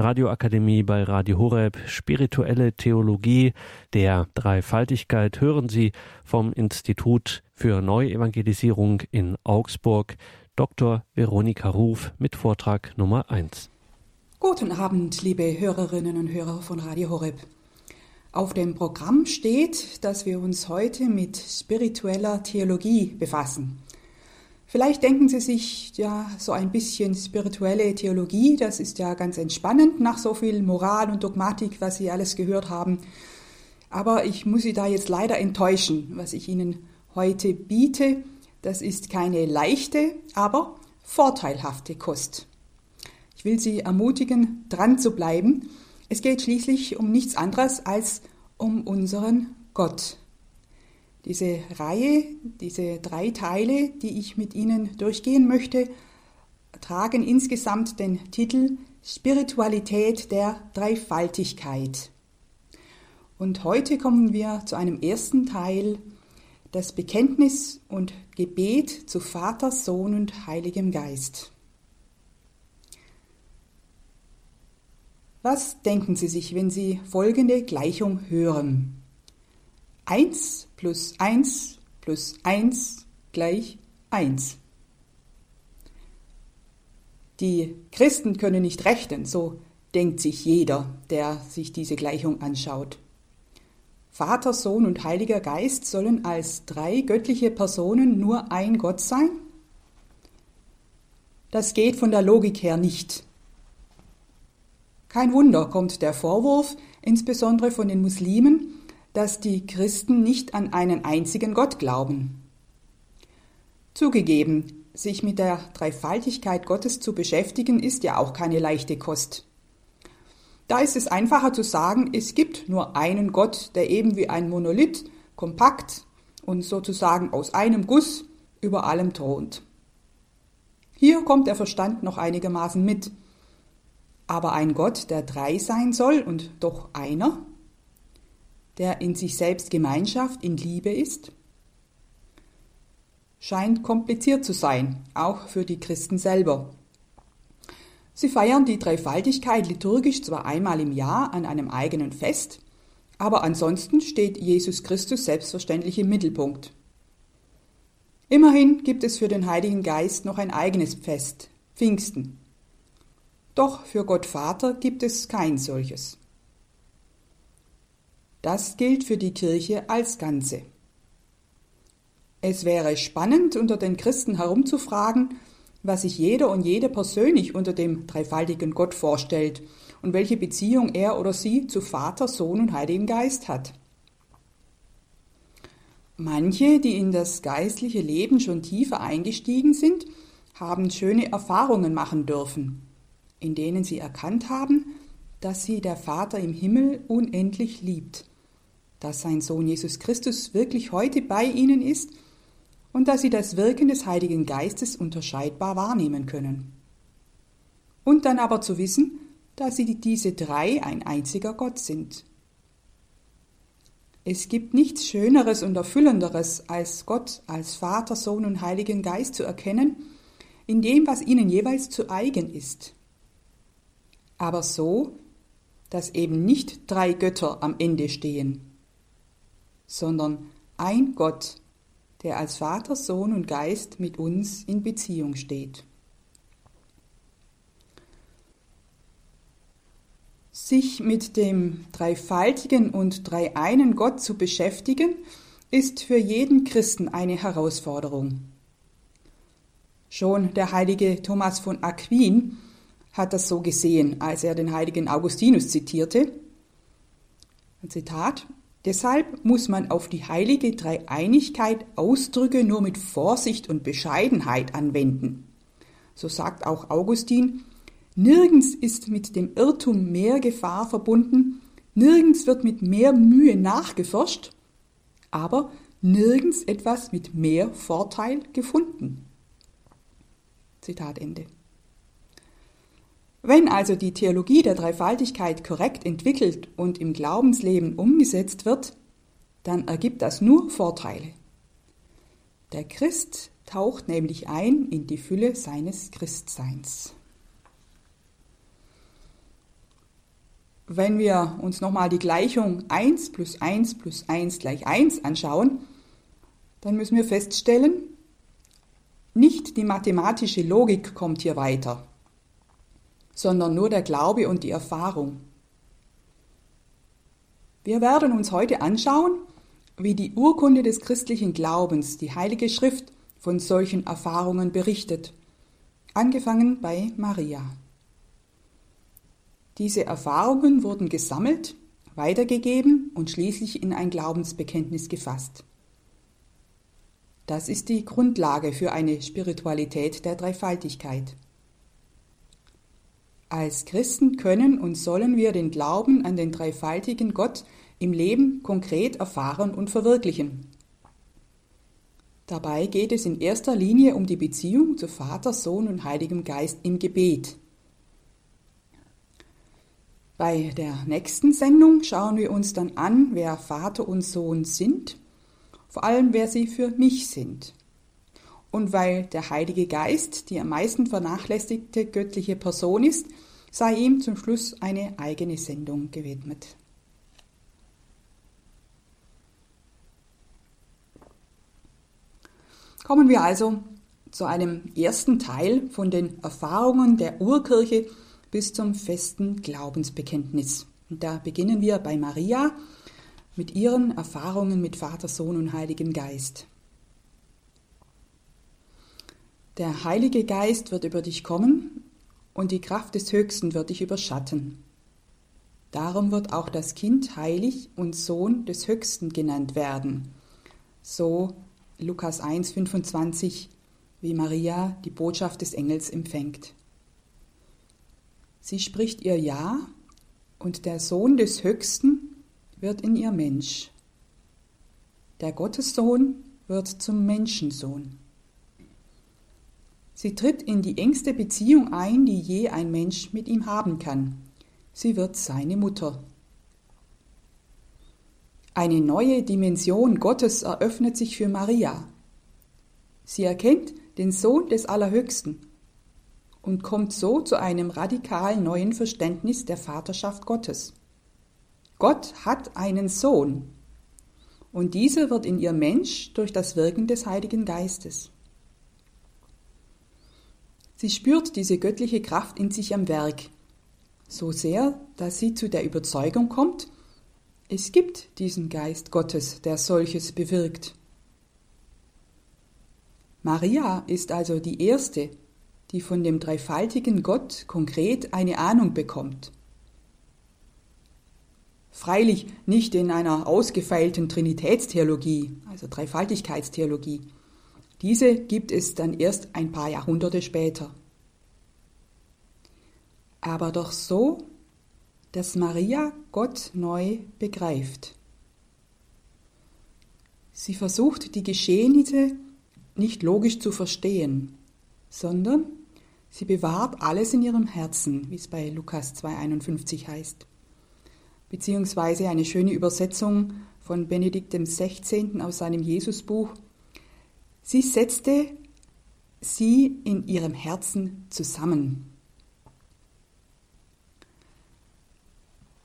Radioakademie bei Radio Horeb, spirituelle Theologie der Dreifaltigkeit hören Sie vom Institut für Neuevangelisierung in Augsburg Dr. Veronika Ruf mit Vortrag Nummer 1. Guten Abend, liebe Hörerinnen und Hörer von Radio Horeb. Auf dem Programm steht, dass wir uns heute mit spiritueller Theologie befassen. Vielleicht denken Sie sich ja so ein bisschen spirituelle Theologie, das ist ja ganz entspannend nach so viel Moral und Dogmatik, was Sie alles gehört haben. Aber ich muss Sie da jetzt leider enttäuschen. Was ich Ihnen heute biete, das ist keine leichte, aber vorteilhafte Kost. Ich will Sie ermutigen, dran zu bleiben. Es geht schließlich um nichts anderes als um unseren Gott. Diese Reihe, diese drei Teile, die ich mit Ihnen durchgehen möchte, tragen insgesamt den Titel Spiritualität der Dreifaltigkeit. Und heute kommen wir zu einem ersten Teil, das Bekenntnis und Gebet zu Vater, Sohn und Heiligem Geist. Was denken Sie sich, wenn Sie folgende Gleichung hören? 1 plus 1 plus 1 gleich 1. Die Christen können nicht rechnen, so denkt sich jeder, der sich diese Gleichung anschaut. Vater, Sohn und Heiliger Geist sollen als drei göttliche Personen nur ein Gott sein? Das geht von der Logik her nicht. Kein Wunder kommt der Vorwurf, insbesondere von den Muslimen, dass die Christen nicht an einen einzigen Gott glauben. Zugegeben, sich mit der Dreifaltigkeit Gottes zu beschäftigen, ist ja auch keine leichte Kost. Da ist es einfacher zu sagen, es gibt nur einen Gott, der eben wie ein Monolith, kompakt und sozusagen aus einem Guss über allem thront. Hier kommt der Verstand noch einigermaßen mit. Aber ein Gott, der drei sein soll und doch einer, der in sich selbst Gemeinschaft, in Liebe ist? Scheint kompliziert zu sein, auch für die Christen selber. Sie feiern die Dreifaltigkeit liturgisch zwar einmal im Jahr an einem eigenen Fest, aber ansonsten steht Jesus Christus selbstverständlich im Mittelpunkt. Immerhin gibt es für den Heiligen Geist noch ein eigenes Fest, Pfingsten. Doch für Gott Vater gibt es kein solches. Das gilt für die Kirche als Ganze. Es wäre spannend, unter den Christen herumzufragen, was sich jeder und jede persönlich unter dem dreifaltigen Gott vorstellt und welche Beziehung er oder sie zu Vater, Sohn und Heiligen Geist hat. Manche, die in das geistliche Leben schon tiefer eingestiegen sind, haben schöne Erfahrungen machen dürfen, in denen sie erkannt haben, dass sie der Vater im Himmel unendlich liebt dass sein Sohn Jesus Christus wirklich heute bei ihnen ist und dass sie das Wirken des Heiligen Geistes unterscheidbar wahrnehmen können. Und dann aber zu wissen, dass sie diese drei ein einziger Gott sind. Es gibt nichts Schöneres und Erfüllenderes, als Gott als Vater, Sohn und Heiligen Geist zu erkennen, in dem, was ihnen jeweils zu eigen ist. Aber so, dass eben nicht drei Götter am Ende stehen, sondern ein Gott, der als Vater, Sohn und Geist mit uns in Beziehung steht. Sich mit dem dreifaltigen und dreieinen Gott zu beschäftigen, ist für jeden Christen eine Herausforderung. Schon der heilige Thomas von Aquin hat das so gesehen, als er den heiligen Augustinus zitierte. Ein Zitat Deshalb muss man auf die heilige Dreieinigkeit Ausdrücke nur mit Vorsicht und Bescheidenheit anwenden. So sagt auch Augustin, nirgends ist mit dem Irrtum mehr Gefahr verbunden, nirgends wird mit mehr Mühe nachgeforscht, aber nirgends etwas mit mehr Vorteil gefunden. Zitat Ende. Wenn also die Theologie der Dreifaltigkeit korrekt entwickelt und im Glaubensleben umgesetzt wird, dann ergibt das nur Vorteile. Der Christ taucht nämlich ein in die Fülle seines Christseins. wenn wir uns nochmal die Gleichung 1 plus 1 plus 1 gleich 1 anschauen, dann müssen wir feststellen, nicht die mathematische Logik kommt hier weiter, sondern nur der Glaube und die Erfahrung. Wir werden uns heute anschauen, wie die Urkunde des christlichen Glaubens, die Heilige Schrift, von solchen Erfahrungen berichtet, angefangen bei Maria. Diese Erfahrungen wurden gesammelt, weitergegeben und schließlich in ein Glaubensbekenntnis gefasst. Das ist die Grundlage für eine Spiritualität der Dreifaltigkeit. Als Christen können und sollen wir den Glauben an den dreifaltigen Gott im Leben konkret erfahren und verwirklichen. Dabei geht es in erster Linie um die Beziehung zu Vater, Sohn und Heiligem Geist im Gebet. Bei der nächsten Sendung schauen wir uns dann an, wer Vater und Sohn sind, vor allem wer sie für mich sind. Und weil der Heilige Geist die am meisten vernachlässigte göttliche Person ist, sei ihm zum Schluss eine eigene Sendung gewidmet. Kommen wir also zu einem ersten Teil von den Erfahrungen der Urkirche bis zum festen Glaubensbekenntnis. Und da beginnen wir bei Maria mit ihren Erfahrungen mit Vater, Sohn und Heiligen Geist. Der Heilige Geist wird über dich kommen und die Kraft des Höchsten wird dich überschatten. Darum wird auch das Kind heilig und Sohn des Höchsten genannt werden. So Lukas 1, 25, wie Maria die Botschaft des Engels empfängt. Sie spricht ihr Ja und der Sohn des Höchsten wird in ihr Mensch. Der Gottessohn wird zum Menschensohn. Sie tritt in die engste Beziehung ein, die je ein Mensch mit ihm haben kann. Sie wird seine Mutter. Eine neue Dimension Gottes eröffnet sich für Maria. Sie erkennt den Sohn des Allerhöchsten und kommt so zu einem radikal neuen Verständnis der Vaterschaft Gottes. Gott hat einen Sohn und dieser wird in ihr Mensch durch das Wirken des Heiligen Geistes. Sie spürt diese göttliche Kraft in sich am Werk, so sehr, dass sie zu der Überzeugung kommt, es gibt diesen Geist Gottes, der solches bewirkt. Maria ist also die Erste, die von dem dreifaltigen Gott konkret eine Ahnung bekommt. Freilich nicht in einer ausgefeilten Trinitätstheologie, also Dreifaltigkeitstheologie, diese gibt es dann erst ein paar Jahrhunderte später. Aber doch so, dass Maria Gott neu begreift. Sie versucht die Geschehnisse nicht logisch zu verstehen, sondern sie bewahrt alles in ihrem Herzen, wie es bei Lukas 2,51 heißt. Beziehungsweise eine schöne Übersetzung von Benedikt XVI. aus seinem Jesusbuch Sie setzte sie in ihrem Herzen zusammen.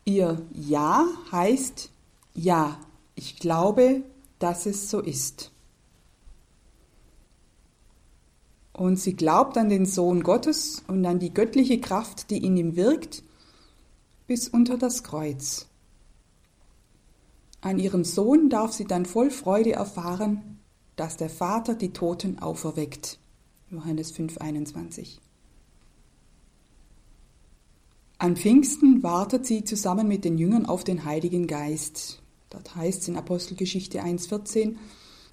Ihr Ja heißt Ja, ich glaube, dass es so ist. Und sie glaubt an den Sohn Gottes und an die göttliche Kraft, die in ihm wirkt, bis unter das Kreuz. An ihrem Sohn darf sie dann voll Freude erfahren, dass der Vater die Toten auferweckt. Johannes 5:21. An Pfingsten wartet sie zusammen mit den Jüngern auf den Heiligen Geist. Dort heißt es in Apostelgeschichte 1,14,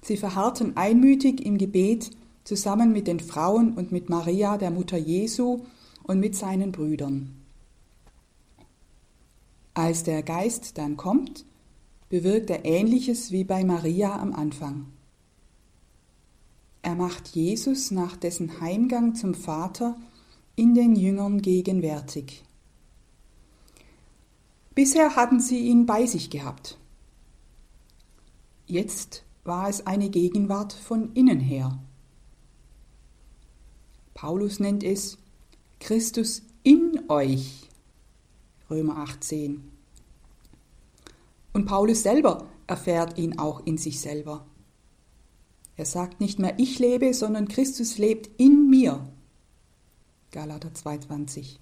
sie verharrten einmütig im Gebet zusammen mit den Frauen und mit Maria, der Mutter Jesu, und mit seinen Brüdern. Als der Geist dann kommt, bewirkt er ähnliches wie bei Maria am Anfang. Er macht Jesus nach dessen Heimgang zum Vater in den Jüngern gegenwärtig. Bisher hatten sie ihn bei sich gehabt. Jetzt war es eine Gegenwart von innen her. Paulus nennt es Christus in euch. Römer 18. Und Paulus selber erfährt ihn auch in sich selber. Er sagt nicht mehr ich lebe, sondern Christus lebt in mir. Galater 2,20.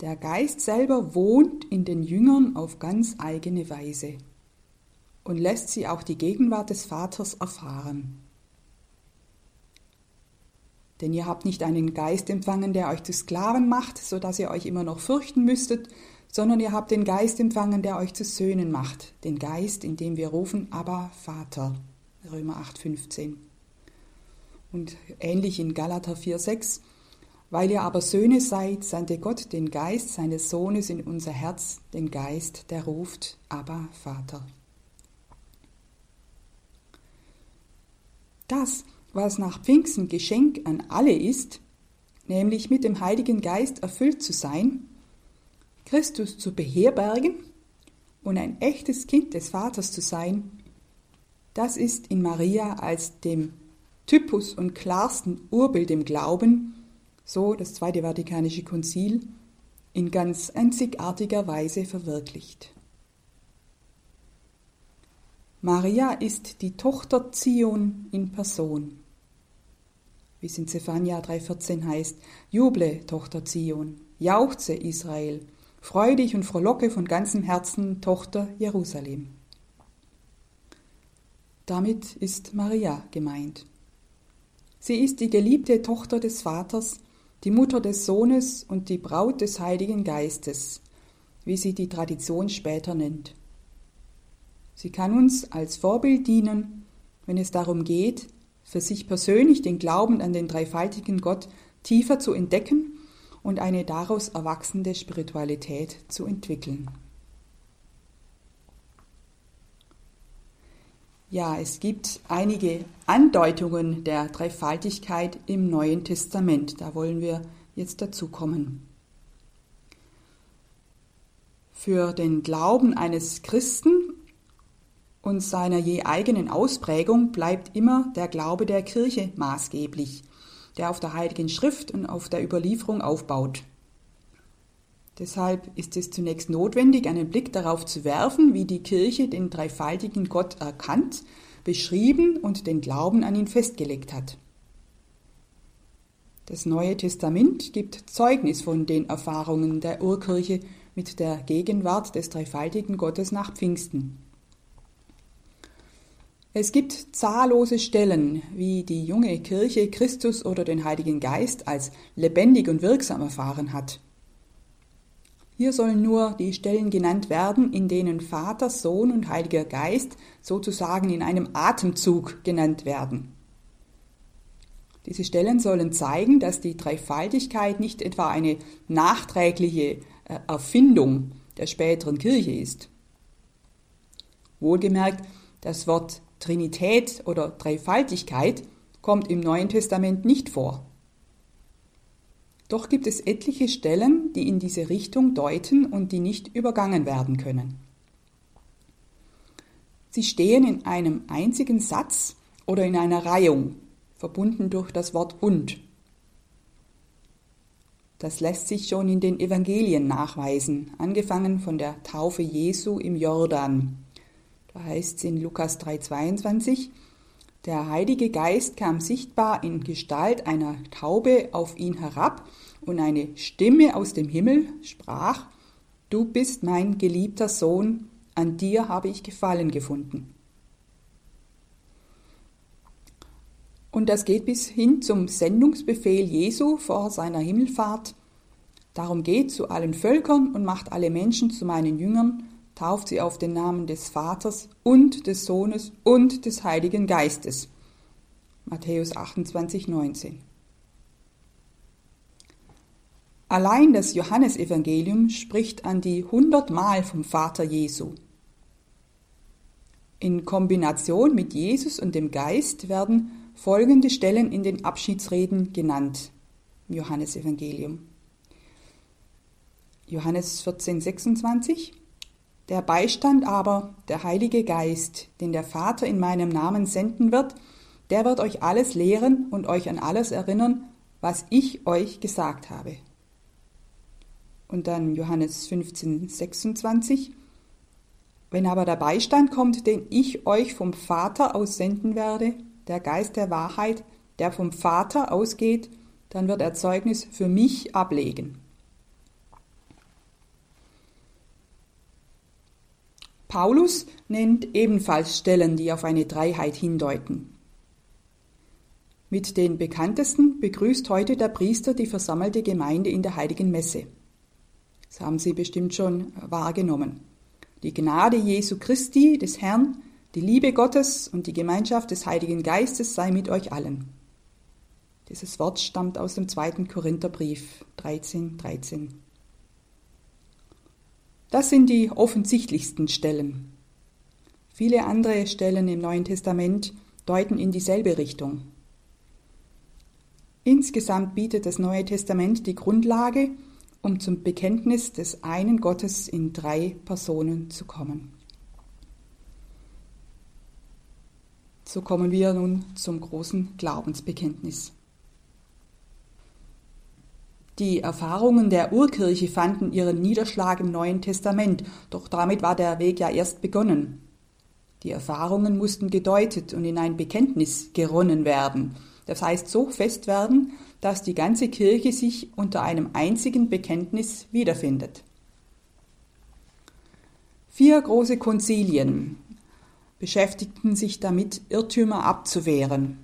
Der Geist selber wohnt in den Jüngern auf ganz eigene Weise und lässt sie auch die Gegenwart des Vaters erfahren. Denn ihr habt nicht einen Geist empfangen, der euch zu Sklaven macht, so dass ihr euch immer noch fürchten müsstet, sondern ihr habt den Geist empfangen, der euch zu Söhnen macht, den Geist, in dem wir rufen, aber Vater. Römer 8,15. Und ähnlich in Galater 4,6. Weil ihr aber Söhne seid, sandte Gott den Geist seines Sohnes in unser Herz, den Geist, der ruft, aber Vater. Das, was nach Pfingsten Geschenk an alle ist, nämlich mit dem Heiligen Geist erfüllt zu sein, Christus zu beherbergen und ein echtes Kind des Vaters zu sein, das ist in Maria als dem Typus und klarsten Urbild im Glauben, so das Zweite Vatikanische Konzil, in ganz einzigartiger Weise verwirklicht. Maria ist die Tochter Zion in Person. Wie es in Zephania 3,14 heißt: Juble, Tochter Zion, jauchze Israel, Freu dich und frohlocke von ganzem Herzen, Tochter Jerusalem. Damit ist Maria gemeint. Sie ist die geliebte Tochter des Vaters, die Mutter des Sohnes und die Braut des Heiligen Geistes, wie sie die Tradition später nennt. Sie kann uns als Vorbild dienen, wenn es darum geht, für sich persönlich den Glauben an den dreifaltigen Gott tiefer zu entdecken und eine daraus erwachsende Spiritualität zu entwickeln. Ja, es gibt einige Andeutungen der Dreifaltigkeit im Neuen Testament. Da wollen wir jetzt dazu kommen. Für den Glauben eines Christen und seiner je eigenen Ausprägung bleibt immer der Glaube der Kirche maßgeblich der auf der Heiligen Schrift und auf der Überlieferung aufbaut. Deshalb ist es zunächst notwendig, einen Blick darauf zu werfen, wie die Kirche den dreifaltigen Gott erkannt, beschrieben und den Glauben an ihn festgelegt hat. Das Neue Testament gibt Zeugnis von den Erfahrungen der Urkirche mit der Gegenwart des dreifaltigen Gottes nach Pfingsten. Es gibt zahllose Stellen, wie die junge Kirche Christus oder den Heiligen Geist als lebendig und wirksam erfahren hat. Hier sollen nur die Stellen genannt werden, in denen Vater, Sohn und Heiliger Geist sozusagen in einem Atemzug genannt werden. Diese Stellen sollen zeigen, dass die Dreifaltigkeit nicht etwa eine nachträgliche äh, Erfindung der späteren Kirche ist. Wohlgemerkt, das Wort Trinität oder Dreifaltigkeit kommt im Neuen Testament nicht vor. Doch gibt es etliche Stellen, die in diese Richtung deuten und die nicht übergangen werden können. Sie stehen in einem einzigen Satz oder in einer Reihung, verbunden durch das Wort und. Das lässt sich schon in den Evangelien nachweisen, angefangen von der Taufe Jesu im Jordan da heißt es in Lukas 3,22, der Heilige Geist kam sichtbar in Gestalt einer Taube auf ihn herab und eine Stimme aus dem Himmel sprach, Du bist mein geliebter Sohn, an dir habe ich Gefallen gefunden. Und das geht bis hin zum Sendungsbefehl Jesu vor seiner Himmelfahrt. Darum geht zu allen Völkern und macht alle Menschen zu meinen Jüngern tauft sie auf den Namen des Vaters und des Sohnes und des Heiligen Geistes. Matthäus 28, 19. Allein das Johannesevangelium spricht an die hundertmal vom Vater Jesu. In Kombination mit Jesus und dem Geist werden folgende Stellen in den Abschiedsreden genannt Johannesevangelium. Johannes 14, 26 der Beistand aber, der Heilige Geist, den der Vater in meinem Namen senden wird, der wird euch alles lehren und euch an alles erinnern, was ich euch gesagt habe. Und dann Johannes 15, 26. Wenn aber der Beistand kommt, den ich euch vom Vater aussenden werde, der Geist der Wahrheit, der vom Vater ausgeht, dann wird er Zeugnis für mich ablegen. Paulus nennt ebenfalls Stellen, die auf eine Dreiheit hindeuten. Mit den bekanntesten begrüßt heute der Priester die versammelte Gemeinde in der heiligen Messe. Das haben Sie bestimmt schon wahrgenommen. Die Gnade Jesu Christi, des Herrn, die Liebe Gottes und die Gemeinschaft des Heiligen Geistes sei mit euch allen. Dieses Wort stammt aus dem zweiten Korintherbrief 13, 13. Das sind die offensichtlichsten Stellen. Viele andere Stellen im Neuen Testament deuten in dieselbe Richtung. Insgesamt bietet das Neue Testament die Grundlage um zum Bekenntnis des einen Gottes in drei Personen zu kommen. So kommen wir nun zum großen Glaubensbekenntnis. Die Erfahrungen der Urkirche fanden ihren Niederschlag im Neuen Testament, doch damit war der Weg ja erst begonnen. Die Erfahrungen mussten gedeutet und in ein Bekenntnis geronnen werden, das heißt so fest werden, dass die ganze Kirche sich unter einem einzigen Bekenntnis wiederfindet. Vier große Konzilien beschäftigten sich damit, Irrtümer abzuwehren.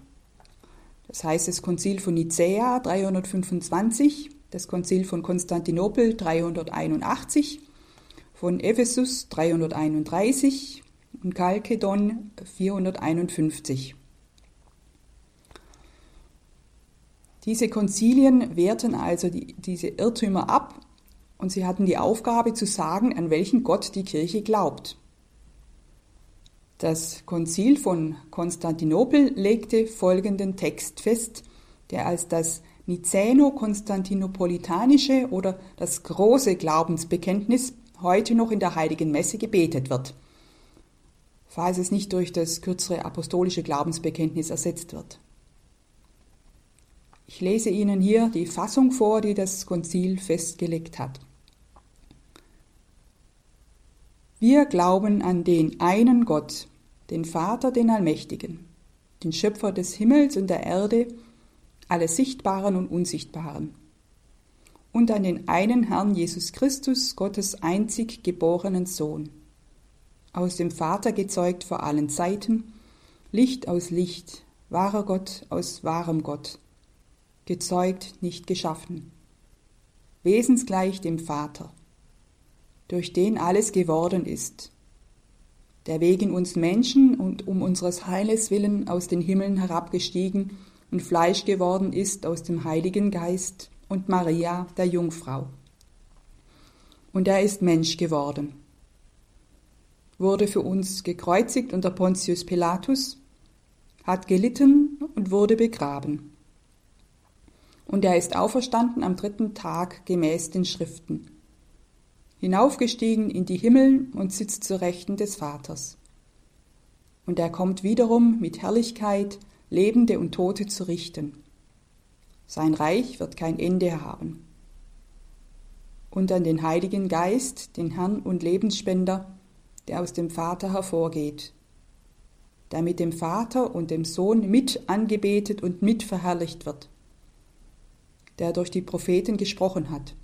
Das heißt das Konzil von Nicäa 325, das Konzil von Konstantinopel 381, von Ephesus 331 und Chalkedon 451. Diese Konzilien wehrten also die, diese Irrtümer ab und sie hatten die Aufgabe zu sagen, an welchen Gott die Kirche glaubt. Das Konzil von Konstantinopel legte folgenden Text fest, der als das Nicäno-Konstantinopolitanische oder das große Glaubensbekenntnis heute noch in der Heiligen Messe gebetet wird, falls es nicht durch das kürzere apostolische Glaubensbekenntnis ersetzt wird. Ich lese Ihnen hier die Fassung vor, die das Konzil festgelegt hat. Wir glauben an den einen Gott, den Vater, den Allmächtigen, den Schöpfer des Himmels und der Erde, alles Sichtbaren und Unsichtbaren, und an den einen Herrn Jesus Christus, Gottes einzig geborenen Sohn, aus dem Vater gezeugt vor allen Zeiten, Licht aus Licht, wahrer Gott aus wahrem Gott, gezeugt, nicht geschaffen, wesensgleich dem Vater, durch den alles geworden ist, der wegen uns Menschen und um unseres Heiles willen aus den Himmeln herabgestiegen und Fleisch geworden ist aus dem Heiligen Geist und Maria, der Jungfrau. Und er ist Mensch geworden, wurde für uns gekreuzigt unter Pontius Pilatus, hat gelitten und wurde begraben und er ist auferstanden am dritten Tag gemäß den Schriften, hinaufgestiegen in die Himmel und sitzt zu Rechten des Vaters. Und er kommt wiederum mit Herrlichkeit, Lebende und Tote zu richten. Sein Reich wird kein Ende haben. Und an den Heiligen Geist, den Herrn und Lebensspender, der aus dem Vater hervorgeht, der mit dem Vater und dem Sohn mit angebetet und mit verherrlicht wird der durch die Propheten gesprochen hat.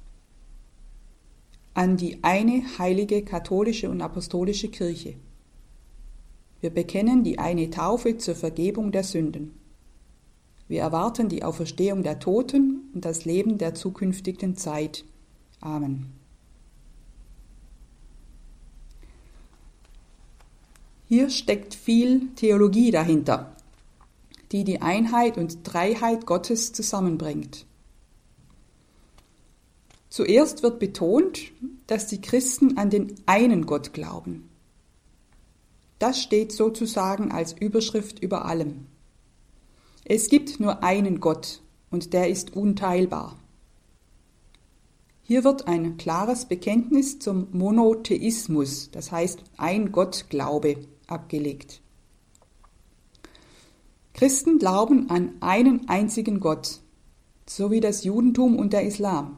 An die eine heilige katholische und apostolische Kirche. Wir bekennen die eine Taufe zur Vergebung der Sünden. Wir erwarten die Auferstehung der Toten und das Leben der zukünftigen Zeit. Amen. Hier steckt viel Theologie dahinter, die die Einheit und Dreiheit Gottes zusammenbringt. Zuerst wird betont, dass die Christen an den einen Gott glauben. Das steht sozusagen als Überschrift über allem. Es gibt nur einen Gott und der ist unteilbar. Hier wird ein klares Bekenntnis zum Monotheismus, das heißt ein Gott-Glaube, abgelegt. Christen glauben an einen einzigen Gott, so wie das Judentum und der Islam.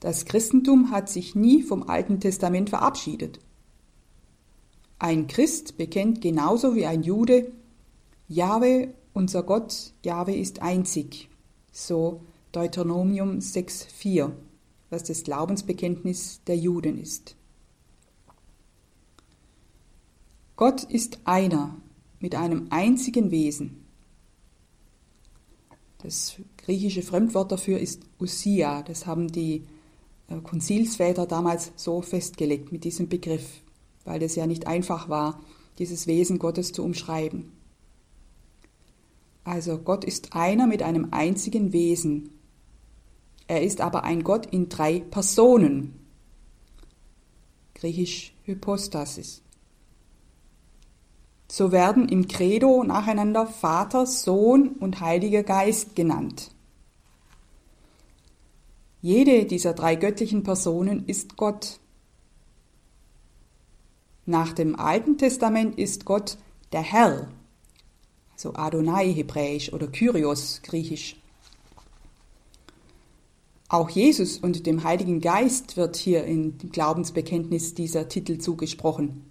Das Christentum hat sich nie vom Alten Testament verabschiedet. Ein Christ bekennt genauso wie ein Jude, Jahwe, unser Gott, Jahwe ist einzig. So Deuteronomium 6,4, was das Glaubensbekenntnis der Juden ist. Gott ist einer mit einem einzigen Wesen. Das griechische Fremdwort dafür ist Usia. Das haben die äh, Konzilsväter damals so festgelegt mit diesem Begriff, weil es ja nicht einfach war, dieses Wesen Gottes zu umschreiben. Also Gott ist einer mit einem einzigen Wesen. Er ist aber ein Gott in drei Personen. Griechisch Hypostasis. So werden im Credo nacheinander Vater, Sohn und Heiliger Geist genannt. Jede dieser drei göttlichen Personen ist Gott. Nach dem Alten Testament ist Gott der Herr, also Adonai hebräisch oder Kyrios griechisch. Auch Jesus und dem Heiligen Geist wird hier im Glaubensbekenntnis dieser Titel zugesprochen.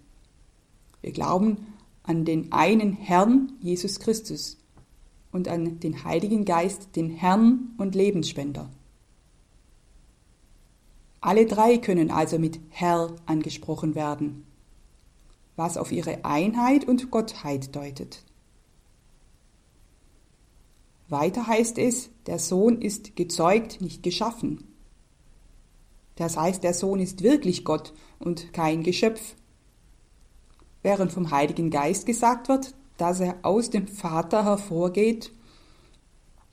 Wir glauben an den einen Herrn Jesus Christus und an den Heiligen Geist, den Herrn und Lebensspender. Alle drei können also mit Herr angesprochen werden, was auf ihre Einheit und Gottheit deutet. Weiter heißt es, der Sohn ist gezeugt, nicht geschaffen. Das heißt, der Sohn ist wirklich Gott und kein Geschöpf, während vom Heiligen Geist gesagt wird, dass er aus dem Vater hervorgeht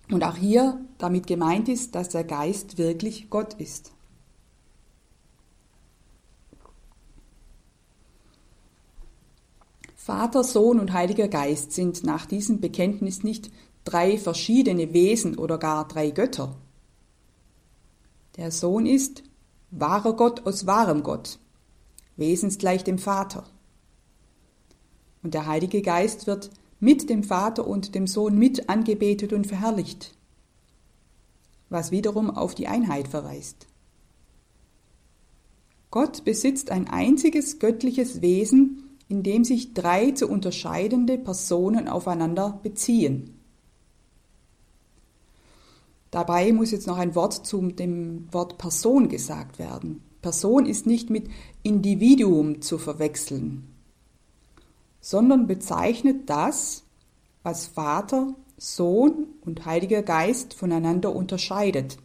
und auch hier damit gemeint ist, dass der Geist wirklich Gott ist. Vater, Sohn und Heiliger Geist sind nach diesem Bekenntnis nicht drei verschiedene Wesen oder gar drei Götter. Der Sohn ist wahrer Gott aus wahrem Gott, wesensgleich dem Vater. Und der Heilige Geist wird mit dem Vater und dem Sohn mit angebetet und verherrlicht, was wiederum auf die Einheit verweist. Gott besitzt ein einziges göttliches Wesen, in dem sich drei zu unterscheidende Personen aufeinander beziehen. Dabei muss jetzt noch ein Wort zu dem Wort Person gesagt werden. Person ist nicht mit Individuum zu verwechseln sondern bezeichnet das, was Vater, Sohn und Heiliger Geist voneinander unterscheidet,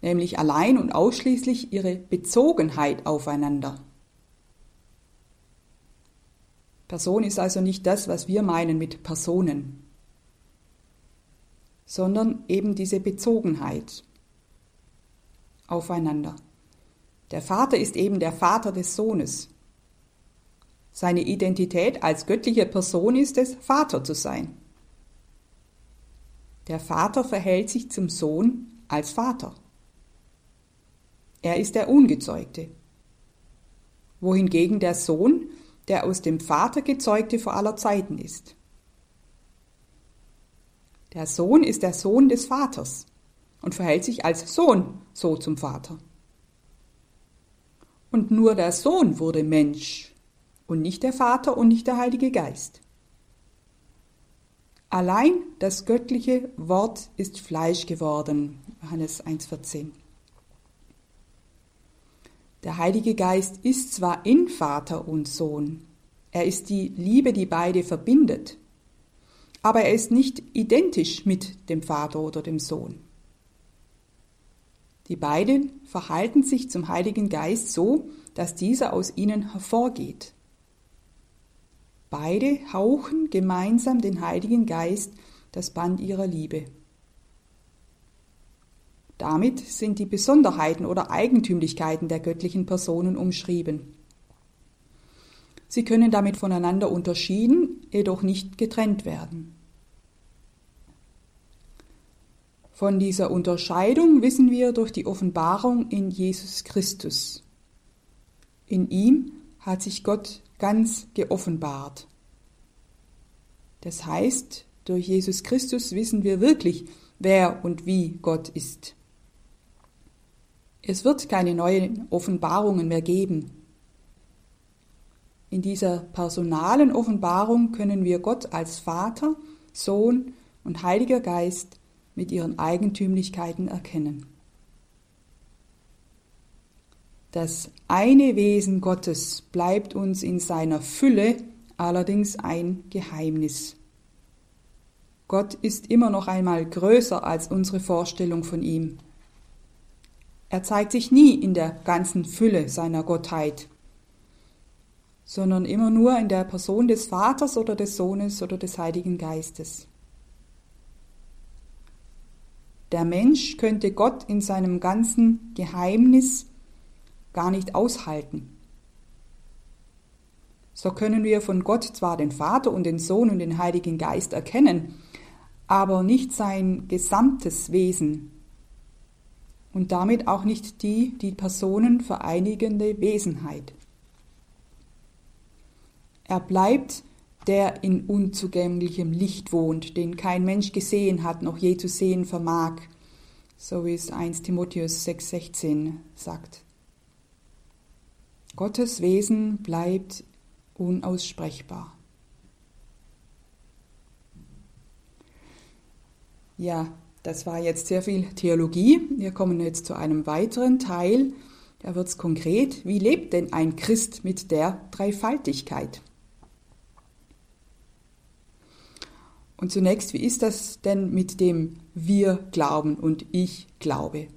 nämlich allein und ausschließlich ihre Bezogenheit aufeinander. Person ist also nicht das, was wir meinen mit Personen, sondern eben diese Bezogenheit aufeinander. Der Vater ist eben der Vater des Sohnes. Seine Identität als göttliche Person ist es, Vater zu sein. Der Vater verhält sich zum Sohn als Vater. Er ist der Ungezeugte, wohingegen der Sohn der aus dem Vater gezeugte vor aller Zeiten ist. Der Sohn ist der Sohn des Vaters und verhält sich als Sohn so zum Vater. Und nur der Sohn wurde Mensch und nicht der Vater und nicht der Heilige Geist. Allein das göttliche Wort ist Fleisch geworden. Johannes 1,14. Der Heilige Geist ist zwar in Vater und Sohn, er ist die Liebe, die beide verbindet, aber er ist nicht identisch mit dem Vater oder dem Sohn. Die beiden verhalten sich zum Heiligen Geist so, dass dieser aus ihnen hervorgeht. Beide hauchen gemeinsam den Heiligen Geist das Band ihrer Liebe. Damit sind die Besonderheiten oder Eigentümlichkeiten der göttlichen Personen umschrieben. Sie können damit voneinander unterschieden, jedoch nicht getrennt werden. Von dieser Unterscheidung wissen wir durch die Offenbarung in Jesus Christus. In ihm hat sich Gott ganz geoffenbart. Das heißt, durch Jesus Christus wissen wir wirklich, wer und wie Gott ist. Es wird keine neuen Offenbarungen mehr geben. In dieser personalen Offenbarung können wir Gott als Vater, Sohn und Heiliger Geist mit ihren Eigentümlichkeiten erkennen. Das eine Wesen Gottes bleibt uns in seiner Fülle allerdings ein Geheimnis. Gott ist immer noch einmal größer als unsere Vorstellung von ihm. Er zeigt sich nie in der ganzen Fülle seiner Gottheit, sondern immer nur in der Person des Vaters oder des Sohnes oder des Heiligen Geistes. Der Mensch könnte Gott in seinem ganzen Geheimnis gar nicht aushalten. So können wir von Gott zwar den Vater und den Sohn und den Heiligen Geist erkennen, aber nicht sein gesamtes Wesen und damit auch nicht die die Personen vereinigende Wesenheit. Er bleibt der in unzugänglichem Licht wohnt, den kein Mensch gesehen hat, noch je zu sehen vermag, so wie es 1 Timotheus 6,16 sagt. Gottes Wesen bleibt unaussprechbar. Ja, das war jetzt sehr viel Theologie. Wir kommen jetzt zu einem weiteren Teil. Da wird es konkret. Wie lebt denn ein Christ mit der Dreifaltigkeit? Und zunächst, wie ist das denn mit dem Wir glauben und ich glaube?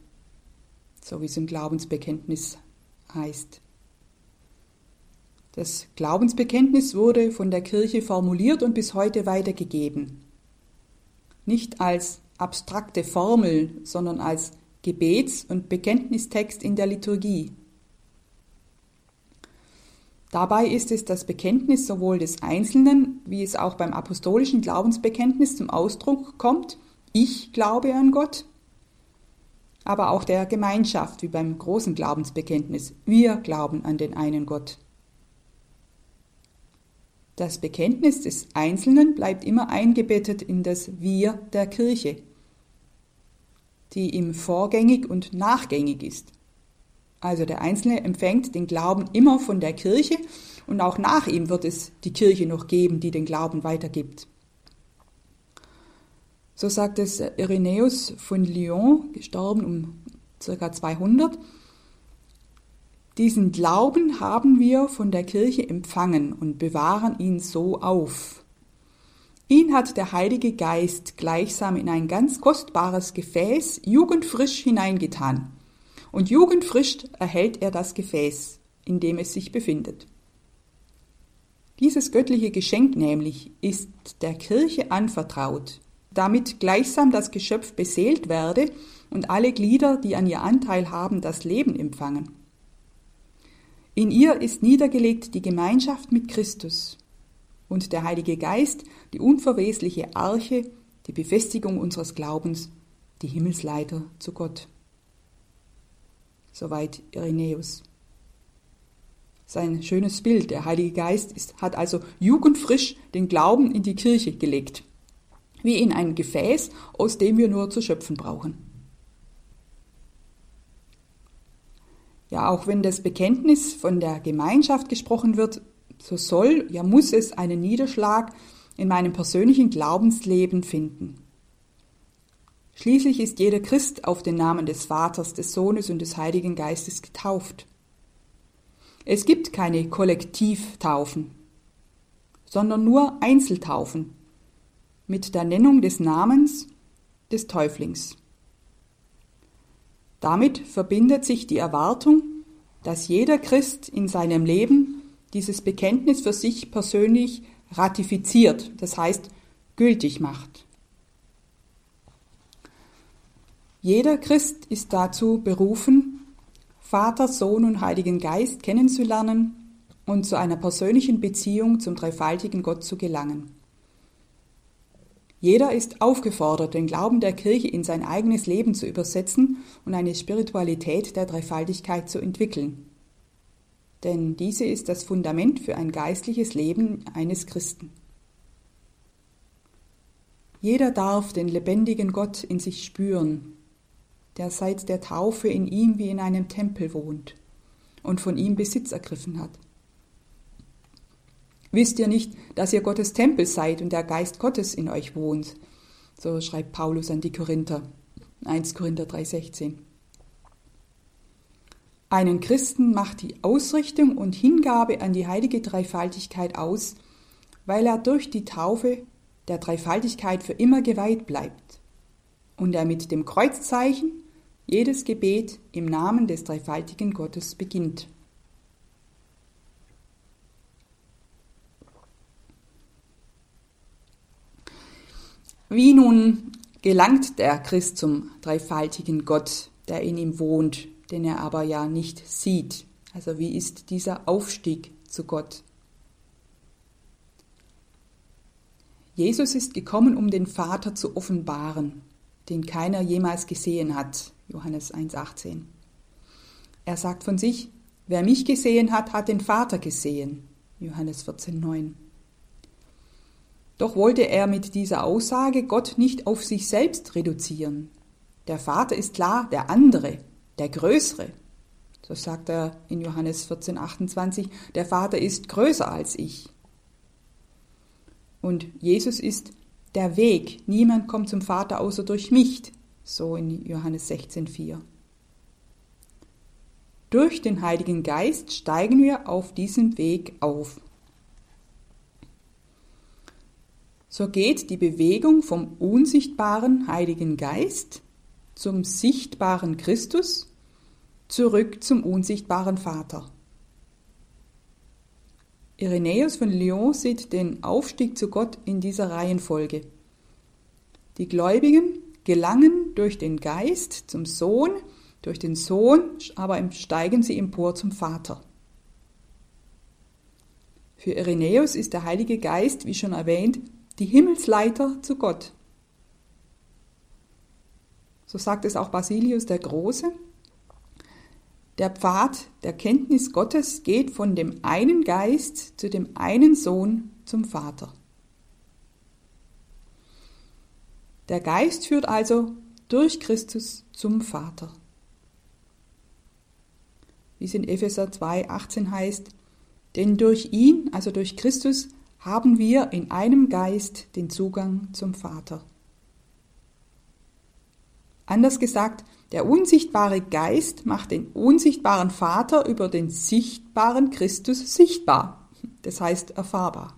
So wie es im Glaubensbekenntnis heißt. Das Glaubensbekenntnis wurde von der Kirche formuliert und bis heute weitergegeben. Nicht als abstrakte Formel, sondern als Gebets- und Bekenntnistext in der Liturgie. Dabei ist es das Bekenntnis sowohl des Einzelnen, wie es auch beim apostolischen Glaubensbekenntnis zum Ausdruck kommt, ich glaube an Gott, aber auch der Gemeinschaft, wie beim großen Glaubensbekenntnis, wir glauben an den einen Gott. Das Bekenntnis des Einzelnen bleibt immer eingebettet in das Wir der Kirche, die ihm vorgängig und nachgängig ist. Also der Einzelne empfängt den Glauben immer von der Kirche und auch nach ihm wird es die Kirche noch geben, die den Glauben weitergibt. So sagt es Irenäus von Lyon, gestorben um ca. 200. Diesen Glauben haben wir von der Kirche empfangen und bewahren ihn so auf. Ihn hat der Heilige Geist gleichsam in ein ganz kostbares Gefäß jugendfrisch hineingetan und jugendfrisch erhält er das Gefäß, in dem es sich befindet. Dieses göttliche Geschenk nämlich ist der Kirche anvertraut, damit gleichsam das Geschöpf beseelt werde und alle Glieder, die an ihr Anteil haben, das Leben empfangen. In ihr ist niedergelegt die Gemeinschaft mit Christus und der Heilige Geist, die unverwesliche Arche, die Befestigung unseres Glaubens, die Himmelsleiter zu Gott. Soweit Irenäus. Sein schönes Bild, der Heilige Geist, ist, hat also jugendfrisch den Glauben in die Kirche gelegt, wie in ein Gefäß, aus dem wir nur zu schöpfen brauchen. Ja, auch wenn das Bekenntnis von der Gemeinschaft gesprochen wird, so soll, ja muss es einen Niederschlag in meinem persönlichen Glaubensleben finden. Schließlich ist jeder Christ auf den Namen des Vaters, des Sohnes und des Heiligen Geistes getauft. Es gibt keine Kollektivtaufen, sondern nur Einzeltaufen mit der Nennung des Namens des Täuflings. Damit verbindet sich die Erwartung, dass jeder Christ in seinem Leben dieses Bekenntnis für sich persönlich ratifiziert, das heißt gültig macht. Jeder Christ ist dazu berufen, Vater, Sohn und Heiligen Geist kennenzulernen und zu einer persönlichen Beziehung zum dreifaltigen Gott zu gelangen. Jeder ist aufgefordert, den Glauben der Kirche in sein eigenes Leben zu übersetzen und eine Spiritualität der Dreifaltigkeit zu entwickeln. Denn diese ist das Fundament für ein geistliches Leben eines Christen. Jeder darf den lebendigen Gott in sich spüren der seit der Taufe in ihm wie in einem Tempel wohnt und von ihm Besitz ergriffen hat. Wisst ihr nicht, dass ihr Gottes Tempel seid und der Geist Gottes in euch wohnt? So schreibt Paulus an die Korinther. 1 Korinther 3,16. Einen Christen macht die Ausrichtung und Hingabe an die heilige Dreifaltigkeit aus, weil er durch die Taufe der Dreifaltigkeit für immer geweiht bleibt und er mit dem Kreuzzeichen jedes Gebet im Namen des dreifaltigen Gottes beginnt. Wie nun gelangt der Christ zum dreifaltigen Gott, der in ihm wohnt, den er aber ja nicht sieht? Also wie ist dieser Aufstieg zu Gott? Jesus ist gekommen, um den Vater zu offenbaren, den keiner jemals gesehen hat. Johannes 1.18. Er sagt von sich, wer mich gesehen hat, hat den Vater gesehen. Johannes 14.9. Doch wollte er mit dieser Aussage Gott nicht auf sich selbst reduzieren. Der Vater ist klar der andere, der Größere. So sagt er in Johannes 14, 28, der Vater ist größer als ich. Und Jesus ist der Weg. Niemand kommt zum Vater außer durch mich. So in Johannes 16, 4. Durch den Heiligen Geist steigen wir auf diesem Weg auf. So geht die Bewegung vom unsichtbaren Heiligen Geist zum sichtbaren Christus zurück zum unsichtbaren Vater. Irenäus von Lyon sieht den Aufstieg zu Gott in dieser Reihenfolge. Die Gläubigen gelangen durch den Geist zum Sohn, durch den Sohn aber steigen sie empor zum Vater. Für Irenäus ist der Heilige Geist, wie schon erwähnt, die Himmelsleiter zu Gott. So sagt es auch Basilius der Große. Der Pfad der Kenntnis Gottes geht von dem einen Geist zu dem einen Sohn zum Vater. Der Geist führt also durch Christus zum Vater. Wie es in Epheser 2,18 heißt, denn durch ihn, also durch Christus, haben wir in einem Geist den Zugang zum Vater. Anders gesagt, der unsichtbare Geist macht den unsichtbaren Vater über den sichtbaren Christus sichtbar, das heißt erfahrbar.